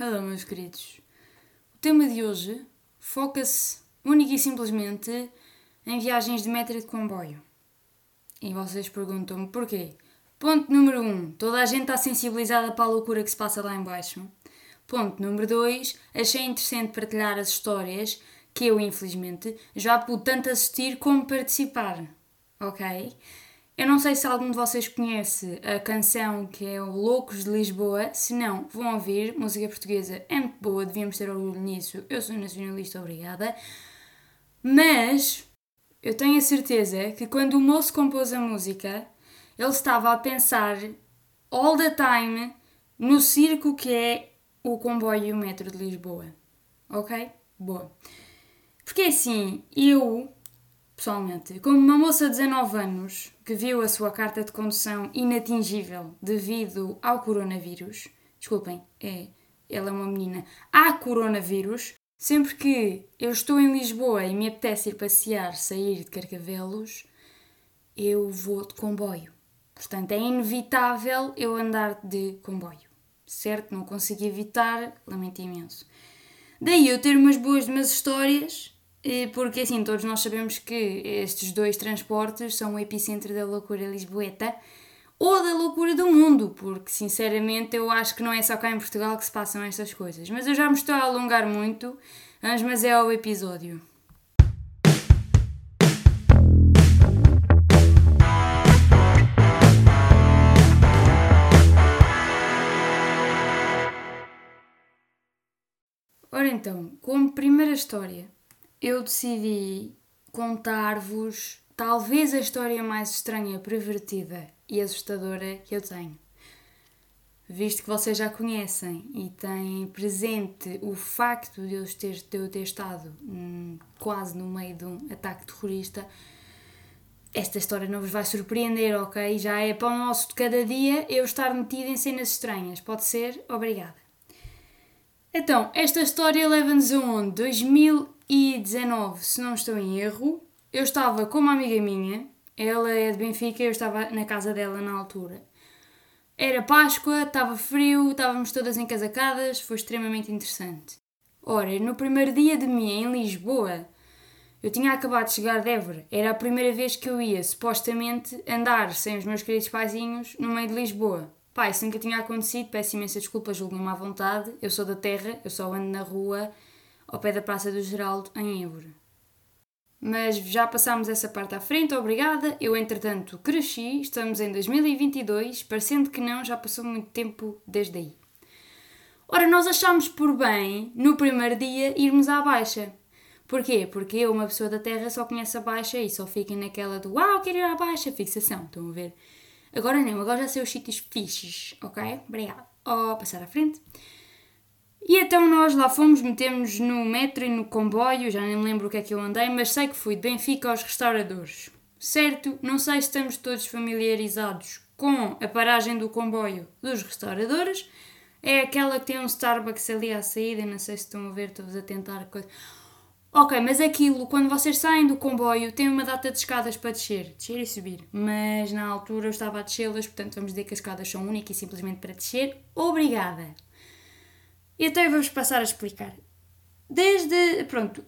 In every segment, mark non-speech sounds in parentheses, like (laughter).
Hello, meus queridos. O tema de hoje foca-se única e simplesmente em viagens de metro e de comboio. E vocês perguntam-me porquê? Ponto número 1. Um, toda a gente está sensibilizada para a loucura que se passa lá embaixo. Ponto número 2. Achei interessante partilhar as histórias que eu, infelizmente, já pude tanto assistir como participar. Ok? Eu não sei se algum de vocês conhece a canção que é o Loucos de Lisboa. Se não, vão ouvir. Música portuguesa é muito boa, devíamos ter orgulho nisso. Eu sou nacionalista, obrigada. Mas eu tenho a certeza que quando o moço compôs a música, ele estava a pensar all the time no circo que é o comboio e o metro de Lisboa. Ok? Boa. Porque assim, eu pessoalmente, como uma moça de 19 anos que viu a sua carta de condução inatingível devido ao coronavírus, desculpem, é, ela é uma menina, há coronavírus, sempre que eu estou em Lisboa e me apetece ir passear, sair de Carcavelos, eu vou de comboio. Portanto, é inevitável eu andar de comboio. Certo? Não consigo evitar, lamento imenso. Daí eu ter umas boas umas histórias porque assim, todos nós sabemos que estes dois transportes são o epicentro da loucura lisboeta ou da loucura do mundo, porque sinceramente eu acho que não é só cá em Portugal que se passam estas coisas. Mas eu já me estou a alongar muito, mas é ao episódio. Ora então, como primeira história, eu decidi contar-vos talvez a história mais estranha, pervertida e assustadora que eu tenho. Visto que vocês já conhecem e têm presente o facto de eu ter, de eu ter estado hum, quase no meio de um ataque terrorista, esta história não vos vai surpreender, ok? Já é para o nosso de cada dia eu estar metido em cenas estranhas. Pode ser? Obrigada. Então, esta história leva-nos a onde? 2000 2019, se não estou em erro, eu estava com uma amiga minha, ela é de Benfica, eu estava na casa dela na altura. Era Páscoa, estava frio, estávamos todas encasacadas, foi extremamente interessante. Ora, no primeiro dia de mim em Lisboa, eu tinha acabado de chegar de Évora. Era a primeira vez que eu ia, supostamente, andar sem os meus queridos paizinhos no meio de Lisboa. Pai, isso nunca tinha acontecido, peço imensa desculpa, julguem-me à vontade. Eu sou da terra, eu só ando na rua ao pé da Praça do Geraldo, em Évora. Mas já passámos essa parte à frente, obrigada. Eu, entretanto, cresci, estamos em 2022, parecendo que não, já passou muito tempo desde aí. Ora, nós achámos por bem, no primeiro dia, irmos à Baixa. Porquê? Porque eu, uma pessoa da Terra, só conheço a Baixa e só fiquem naquela do Uau, quero ir à Baixa, fixação, estão a ver? Agora não, agora já sei os sítios fixes, ok? Obrigada. Oh, passar à frente. E então nós lá fomos, metemos no metro e no comboio, já nem me lembro o que é que eu andei, mas sei que fui de Benfica aos restauradores. Certo, não sei se estamos todos familiarizados com a paragem do comboio dos restauradores. É aquela que tem um Starbucks ali à saída, não sei se estão a ver, estou-vos a tentar. Ok, mas aquilo, quando vocês saem do comboio, tem uma data de escadas para descer, descer e subir. Mas na altura eu estava a descê-las, portanto vamos dizer que as escadas são únicas e simplesmente para descer. Obrigada! E até vamos passar a explicar. Desde, pronto,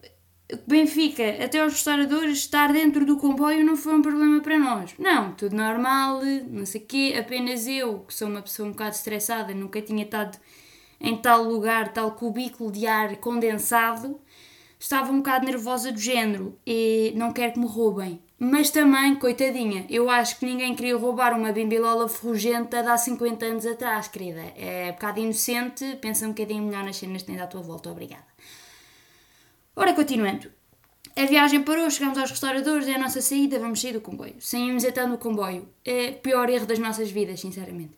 Benfica até aos restauradores, estar dentro do comboio não foi um problema para nós. Não, tudo normal, não sei o quê. Apenas eu, que sou uma pessoa um bocado estressada, nunca tinha estado em tal lugar, tal cubículo de ar condensado, estava um bocado nervosa do género e não quero que me roubem. Mas também, coitadinha, eu acho que ninguém queria roubar uma bimbilola ferrugenta de há 50 anos atrás, querida. É um bocado inocente, pensa um bocadinho melhor nas cenas que tens à tua volta, obrigada. Ora, continuando. A viagem parou, chegamos aos restauradores, é a nossa saída, vamos sair do comboio. Saímos então do comboio. É o pior erro das nossas vidas, sinceramente.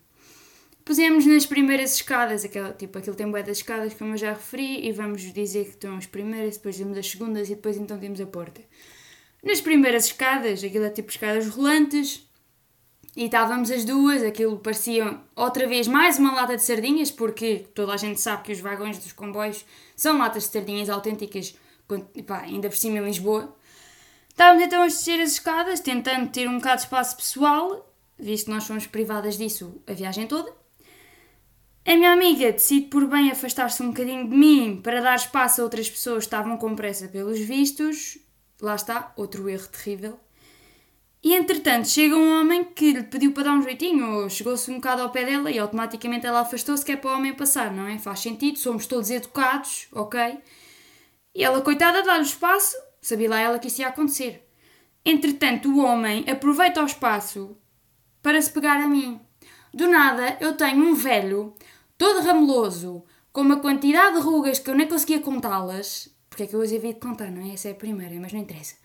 Pusemos nas primeiras escadas, aquela, tipo, aquele tem bué das escadas, como eu já referi, e vamos dizer que estão as primeiras, depois temos as segundas e depois então temos a porta. Nas primeiras escadas, aquilo é tipo escadas rolantes, e estávamos as duas, aquilo parecia outra vez mais uma lata de sardinhas, porque toda a gente sabe que os vagões dos comboios são latas de sardinhas autênticas, pá, ainda por cima em Lisboa. Estávamos então a descer as escadas, tentando ter um bocado de espaço pessoal, visto que nós fomos privadas disso a viagem toda. A minha amiga decide por bem afastar-se um bocadinho de mim para dar espaço a outras pessoas que estavam com pressa pelos vistos. Lá está, outro erro terrível. E entretanto chega um homem que lhe pediu para dar um jeitinho, chegou-se um bocado ao pé dela e automaticamente ela afastou-se que é para o homem passar, não é? Faz sentido, somos todos educados, ok? E ela, coitada, dá-lhe espaço, sabia lá ela que isso ia acontecer. Entretanto, o homem aproveita o espaço para se pegar a mim. Do nada, eu tenho um velho, todo rameloso, com uma quantidade de rugas que eu nem conseguia contá-las. Porque é que eu hoje havia de contar, não é? Essa é a primeira, mas não interessa.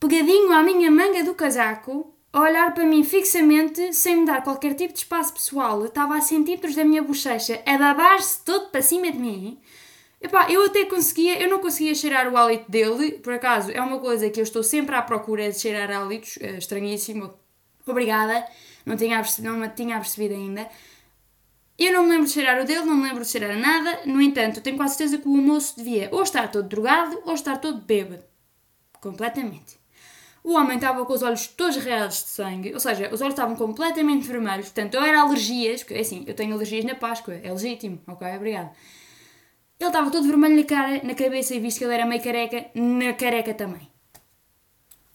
Pegadinho à minha manga do casaco, a olhar para mim fixamente, sem me dar qualquer tipo de espaço pessoal, estava a centímetros da minha bochecha, a babar-se todo para cima de mim. Epá, eu até conseguia, eu não conseguia cheirar o hálito dele, por acaso é uma coisa que eu estou sempre à procura de cheirar hálitos, é estranhíssimo, obrigada, não tinha, não me tinha percebido ainda. Eu não me lembro de cheirar o dele, não me lembro de cheirar nada, no entanto, tenho quase certeza que o moço devia ou estar todo drogado ou estar todo bêbado. Completamente. O homem estava com os olhos todos reados de sangue, ou seja, os olhos estavam completamente vermelhos, portanto, ou era alergias, porque assim, eu tenho alergias na Páscoa, é legítimo, ok, obrigado. Ele estava todo vermelho na cara, na cabeça, e visto que ele era meio careca, na careca também.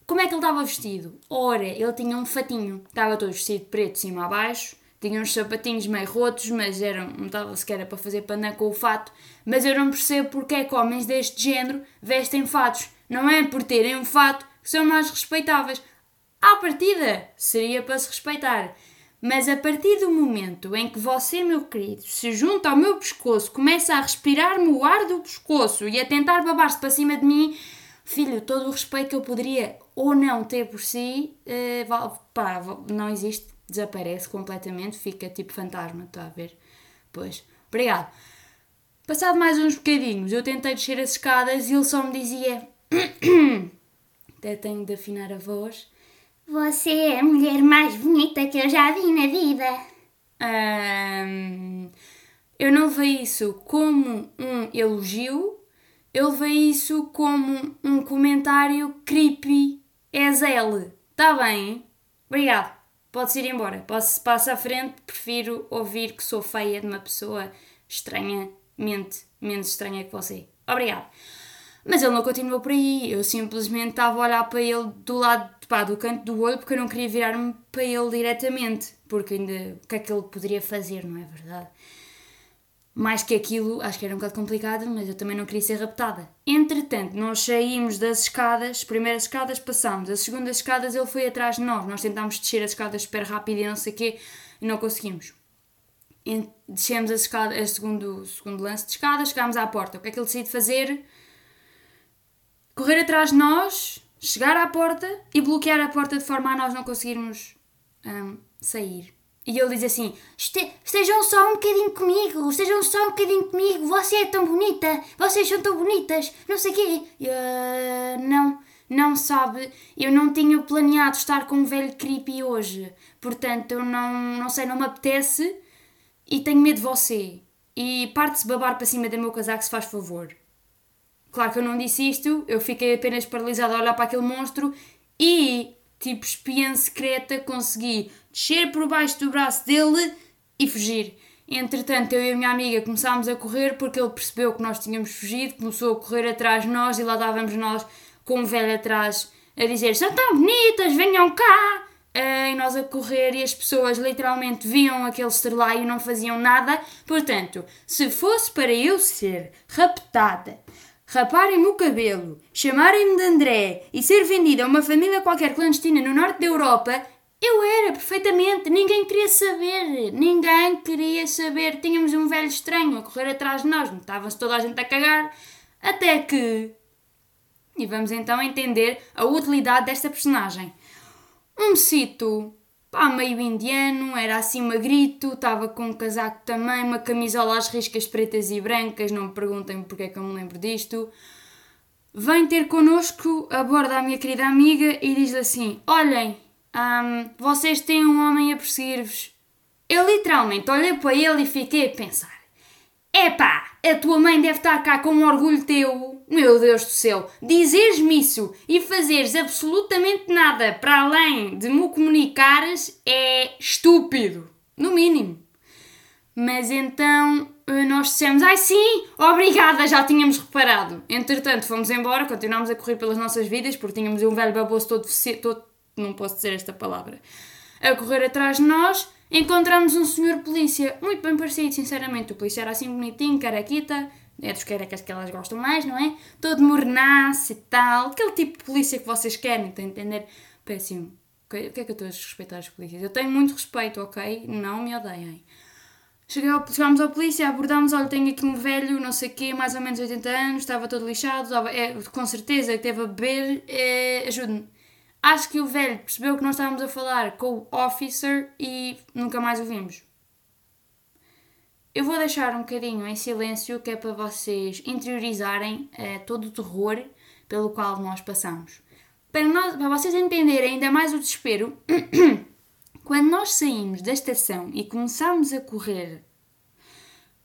Como é que ele estava vestido? Ora, ele tinha um fatinho, estava todo vestido preto de cima a baixo, tinha uns sapatinhos meio rotos, mas eram, não estava sequer para fazer panã com o fato. Mas eu não percebo porque é que homens deste género vestem fatos. Não é por terem um fato que são mais respeitáveis. À partida, seria para se respeitar. Mas a partir do momento em que você, meu querido, se junta ao meu pescoço, começa a respirar-me o ar do pescoço e a tentar babar-se para cima de mim, filho, todo o respeito que eu poderia ou não ter por si, uh, pá, não existe, desaparece completamente, fica tipo fantasma, está a ver? Pois, obrigado. Passado mais uns bocadinhos, eu tentei descer as escadas e ele só me dizia. (coughs) Até tenho de afinar a voz você é a mulher mais bonita que eu já vi na vida. Um, eu não vejo isso como um elogio, eu vejo isso como um comentário creepy. És ele. Está bem? Obrigado. Pode ir embora. Posso, passo à frente. Prefiro ouvir que sou feia de uma pessoa estranhamente menos estranha que você. Obrigado. Mas ele não continuou por aí. Eu simplesmente estava a olhar para ele do lado pá, do canto do olho porque eu não queria virar-me para ele diretamente, porque ainda o que é que ele poderia fazer, não é verdade? Mais que aquilo, acho que era um bocado complicado, mas eu também não queria ser raptada. Entretanto, nós saímos das escadas, as primeiras escadas passámos, as segundas escadas ele foi atrás de nós, nós tentámos descer as escadas super rápido e não sei o quê, e não conseguimos. Descemos as escadas, a segundo, segundo lance de escadas, chegámos à porta. O que é que ele decide fazer? Correr atrás de nós, chegar à porta e bloquear a porta de forma a nós não conseguirmos um, sair. E ele diz assim: este, Estejam só um bocadinho comigo, estejam só um bocadinho comigo, você é tão bonita, vocês são tão bonitas, não sei o quê. Uh, não, não sabe, eu não tinha planeado estar com um velho creepy hoje, portanto eu não, não sei, não me apetece e tenho medo de você. E parte-se babar para cima do meu casaco se faz favor. Claro que eu não disse isto, eu fiquei apenas paralisada a olhar para aquele monstro e, tipo espiã secreta, consegui descer por baixo do braço dele e fugir. Entretanto, eu e a minha amiga começámos a correr porque ele percebeu que nós tínhamos fugido, começou a correr atrás de nós e lá dávamos nós com um velho atrás a dizer: São tão bonitas, venham cá! E nós a correr e as pessoas literalmente viam aquele estrelaio e não faziam nada. Portanto, se fosse para eu ser raptada raparem-me o cabelo, chamarem-me de André e ser vendida a uma família qualquer clandestina no norte da Europa, eu era perfeitamente, ninguém queria saber, ninguém queria saber. Tínhamos um velho estranho a correr atrás de nós, estava-se toda a gente a cagar, até que. E vamos então entender a utilidade desta personagem. Um cito pá, meio indiano, era assim magrito, estava com um casaco também, uma camisola às riscas pretas e brancas, não me perguntem porque é que eu me lembro disto. Vem ter connosco, aborda a minha querida amiga e diz-lhe assim: Olhem, hum, vocês têm um homem a perseguir-vos. Eu literalmente olhei para ele e fiquei a pensar: Epá, a tua mãe deve estar cá com um orgulho teu. Meu Deus do céu, dizeres-me isso e fazeres absolutamente nada para além de me comunicares é estúpido. No mínimo. Mas então eh, nós dissemos, ai sim, obrigada, já tínhamos reparado. Entretanto, fomos embora, continuámos a correr pelas nossas vidas, porque tínhamos um velho baboso todo, todo não posso dizer esta palavra, a correr atrás de nós. Encontramos um senhor polícia, muito bem parecido, sinceramente. O polícia era assim bonitinho, caraquita, é dos carecas que elas gostam mais, não é? Todo mornaço e tal, aquele tipo de polícia que vocês querem, estão a entender? Péssimo. O que é que eu estou a desrespeitar as polícias? Eu tenho muito respeito, ok? Não me odeiem. Chegámos ao polícia, abordámos, olha, tenho aqui um velho, não sei o quê, mais ou menos 80 anos, estava todo lixado, estava, é, com certeza teve a beber, é, ajude-me. Acho que o velho percebeu que nós estávamos a falar com o officer e nunca mais o vimos. Eu vou deixar um bocadinho em silêncio, que é para vocês interiorizarem é, todo o terror pelo qual nós passamos. Para, nós, para vocês entenderem ainda mais o desespero, (coughs) quando nós saímos da estação e começámos a correr,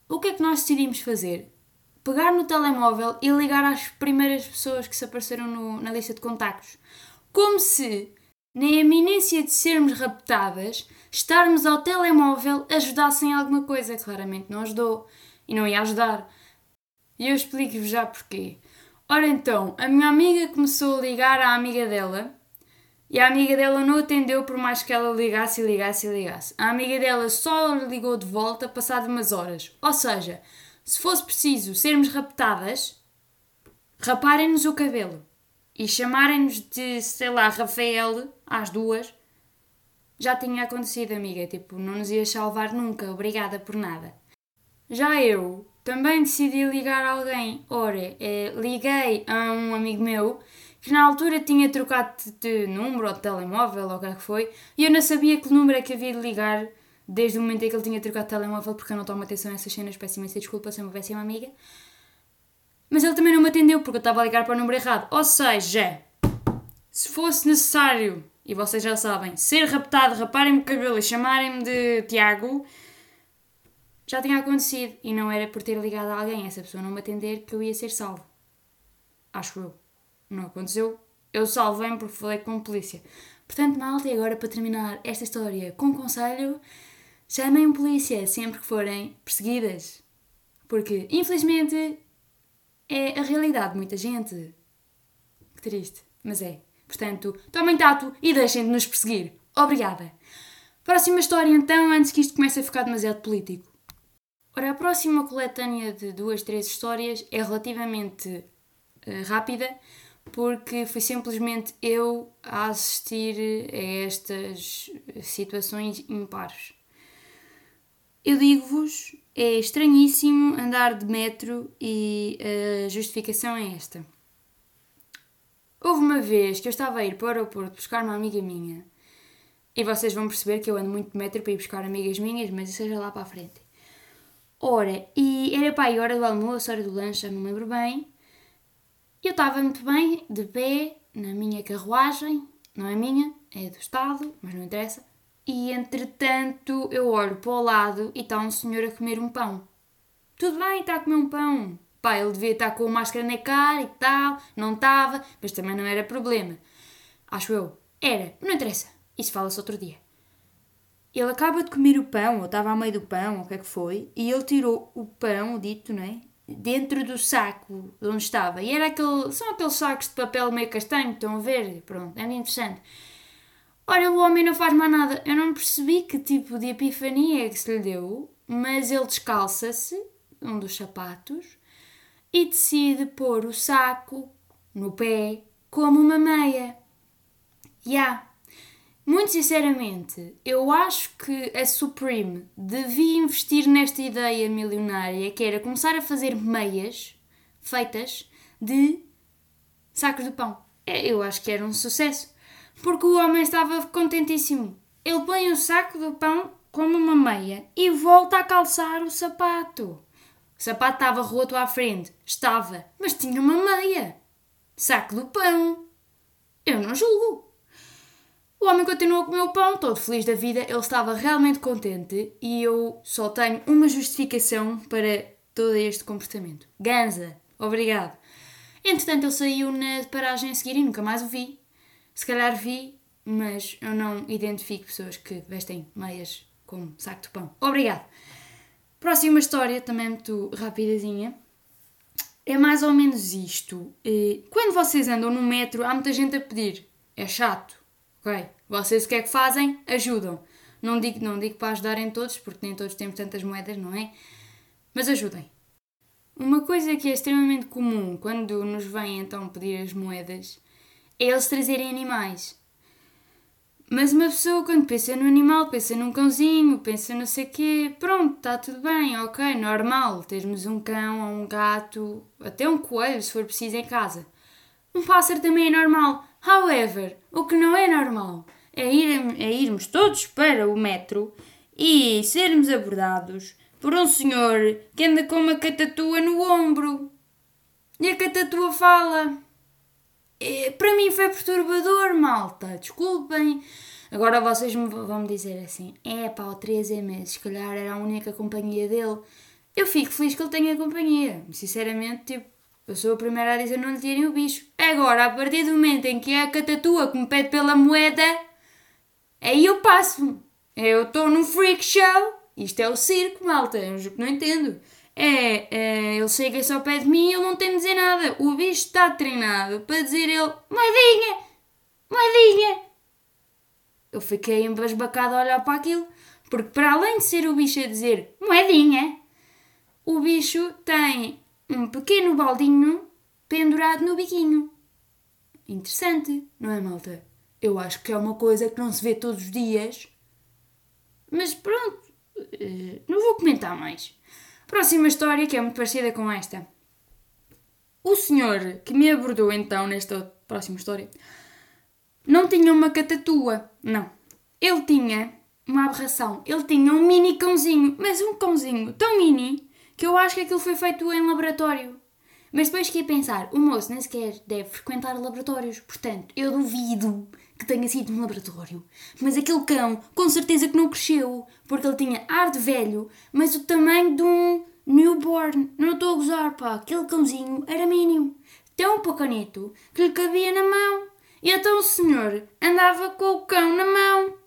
o que é que nós decidimos fazer? Pegar no telemóvel e ligar às primeiras pessoas que se apareceram no, na lista de contactos. Como se, na eminência de sermos raptadas, estarmos ao telemóvel ajudasse em alguma coisa. Claramente não ajudou e não ia ajudar. E eu explico-vos já porquê. Ora então, a minha amiga começou a ligar à amiga dela e a amiga dela não atendeu por mais que ela ligasse e ligasse e ligasse. A amiga dela só ligou de volta passado umas horas. Ou seja, se fosse preciso sermos raptadas, raparem-nos o cabelo e chamarem-nos de, sei lá, Rafael às duas, já tinha acontecido, amiga. Tipo, não nos ia salvar nunca. Obrigada por nada. Já eu também decidi ligar a alguém. Ora, eh, liguei a um amigo meu que na altura tinha trocado de, número ou de telemóvel ou o que é que foi e eu não sabia que número é que havia de ligar desde o momento em que ele tinha trocado de telemóvel porque eu não tomo atenção a essas cenas. Peço imensa desculpa, sou uma péssima amiga. Mas ele também não me atendeu porque eu estava a ligar para o número errado. Ou seja, se fosse necessário, e vocês já sabem, ser raptado, raparem-me o cabelo e chamarem-me de Tiago, já tinha acontecido e não era por ter ligado a alguém, essa pessoa não me atender, que eu ia ser salvo. Acho eu. Não aconteceu. Eu salvei-me porque falei com a polícia. Portanto, malta, e agora para terminar esta história com conselho, chamem polícia sempre que forem perseguidas. Porque, infelizmente, é a realidade de muita gente. Que triste, mas é. Portanto, tomem tato e deixem de nos perseguir. Obrigada. Próxima história, então, antes que isto comece a ficar demasiado político. Ora, a próxima coletânea de duas, três histórias é relativamente uh, rápida, porque foi simplesmente eu a assistir a estas situações impares. Eu digo-vos, é estranhíssimo andar de metro e a justificação é esta. Houve uma vez que eu estava a ir para o aeroporto buscar uma amiga minha e vocês vão perceber que eu ando muito de metro para ir buscar amigas minhas, mas isso seja lá para a frente. Ora, e era para aí hora do almoço, hora do lanche, não me lembro bem. Eu estava muito bem, de pé, na minha carruagem, não é minha, é do Estado, mas não interessa. E entretanto eu olho para o lado e está um senhor a comer um pão. Tudo bem, está a comer um pão. Pá, ele devia estar com a máscara na cara e tal, não estava, mas também não era problema. Acho eu. Era, não interessa. Isso fala-se outro dia. Ele acaba de comer o pão, ou estava a meio do pão, ou o que é que foi, e ele tirou o pão, o dito, não é? Dentro do saco de onde estava. E era aquele. São aqueles sacos de papel meio castanho, estão a ver? Pronto, é interessante. Olha, o homem não faz mais nada. Eu não percebi que tipo de epifania é que se lhe deu, mas ele descalça-se, um dos sapatos, e decide pôr o saco no pé como uma meia. Ya. Yeah. Muito sinceramente, eu acho que a Supreme devia investir nesta ideia milionária que era começar a fazer meias feitas de sacos de pão. É, eu acho que era um sucesso porque o homem estava contentíssimo. Ele põe o saco do pão como uma meia e volta a calçar o sapato. O sapato estava roto à frente. Estava, mas tinha uma meia. Saco do pão. Eu não julgo. O homem continuou a comer o pão, todo feliz da vida. Ele estava realmente contente e eu só tenho uma justificação para todo este comportamento. Ganza, obrigado. Entretanto, ele saiu na paragem a seguir e nunca mais o vi. Se calhar vi, mas eu não identifico pessoas que vestem meias como saco de pão. Obrigado. Próxima história, também muito rapidazinha. É mais ou menos isto. Eh, Quando vocês andam no metro, há muita gente a pedir. É chato. Ok? Vocês o que é que fazem? Ajudam. Não digo, não digo para ajudarem todos, porque nem todos temos tantas moedas, não é? Mas ajudem. Uma coisa que é extremamente comum quando nos vêm então pedir as moedas é eles trazerem animais. Mas uma pessoa quando pensa no animal, pensa num cãozinho, pensa não sei quê, pronto, está tudo bem, ok, normal, termos um cão ou um gato, até um coelho se for preciso em casa. Um pássaro também é normal. However, o que não é normal é, ir, é irmos todos para o metro e sermos abordados por um senhor que anda com uma catatua no ombro. E a catatua fala. É, para mim foi perturbador, malta. Desculpem. Agora vocês me vão me dizer assim: é pá, o 13 é se calhar era a única companhia dele. Eu fico feliz que ele tenha companhia. Sinceramente, tipo, eu sou a primeira a dizer não lhe tirem o bicho. Agora, a partir do momento em que é a catatua que me pede pela moeda, aí eu passo-me. Eu estou num freak show. Isto é o circo, malta. Eu juro que não entendo. É, é, ele chega só ao pé de mim e ele não tem de dizer nada. O bicho está treinado para dizer ele moedinha, moedinha. Eu fiquei embasbacada a olhar para aquilo, porque para além de ser o bicho a dizer moedinha, o bicho tem um pequeno baldinho pendurado no biquinho. Interessante, não é, malta? Eu acho que é uma coisa que não se vê todos os dias. Mas pronto, eh, não vou comentar mais. Próxima história que é muito parecida com esta. O senhor que me abordou então nesta próxima história não tinha uma catatua, não. Ele tinha uma aberração. Ele tinha um mini cãozinho, mas um cãozinho tão mini que eu acho que aquilo foi feito em laboratório. Mas depois fiquei a pensar, o moço nem sequer deve frequentar laboratórios, portanto, eu duvido que tenha sido um laboratório. Mas aquele cão, com certeza que não cresceu, porque ele tinha ar de velho, mas o tamanho de um newborn. Não estou a gozar, pá, aquele cãozinho era mínimo, tão pequenito que lhe cabia na mão. E então o senhor andava com o cão na mão.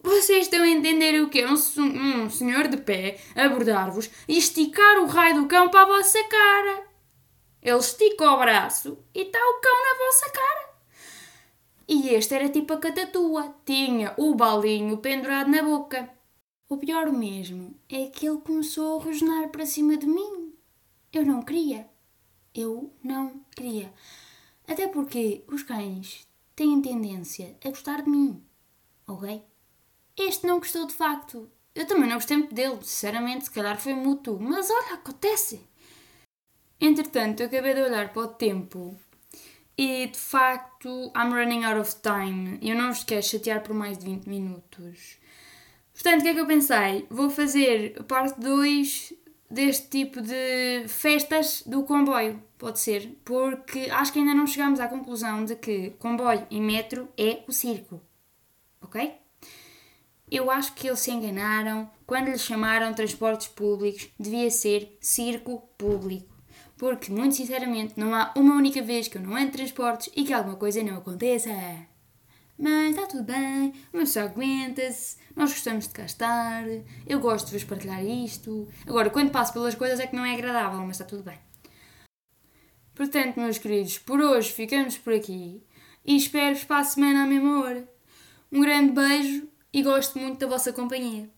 Vocês estão a entender o que é um, um senhor de pé abordar-vos e esticar o raio do cão para a vossa cara. Ele estica o braço e está o cão na vossa cara. E este era tipo a catatua, tinha o balinho pendurado na boca. O pior mesmo é que ele começou a rosnar para cima de mim. Eu não queria. Eu não queria. Até porque os cães têm tendência a gostar de mim. Ok? Este não gostou de facto. Eu também não gostei muito dele, sinceramente, se calhar foi mútuo. Mas olha, acontece. Entretanto, eu acabei de olhar para o tempo e de facto I'm running out of time. Eu não vos quero chatear por mais de 20 minutos. Portanto, o que é que eu pensei? Vou fazer parte 2 deste tipo de festas do comboio, pode ser, porque acho que ainda não chegámos à conclusão de que comboio e metro é o circo, ok? Eu acho que eles se enganaram quando lhe chamaram transportes públicos, devia ser circo público. Porque, muito sinceramente, não há uma única vez que eu não de transportes e que alguma coisa não aconteça. Mas está tudo bem, mas só aguenta-se, nós gostamos de cá estar, eu gosto de vos partilhar isto. Agora, quando passo pelas coisas é que não é agradável, mas está tudo bem. Portanto, meus queridos, por hoje ficamos por aqui e espero-vos para a semana à mesma hora. Um grande beijo e gosto muito da vossa companhia.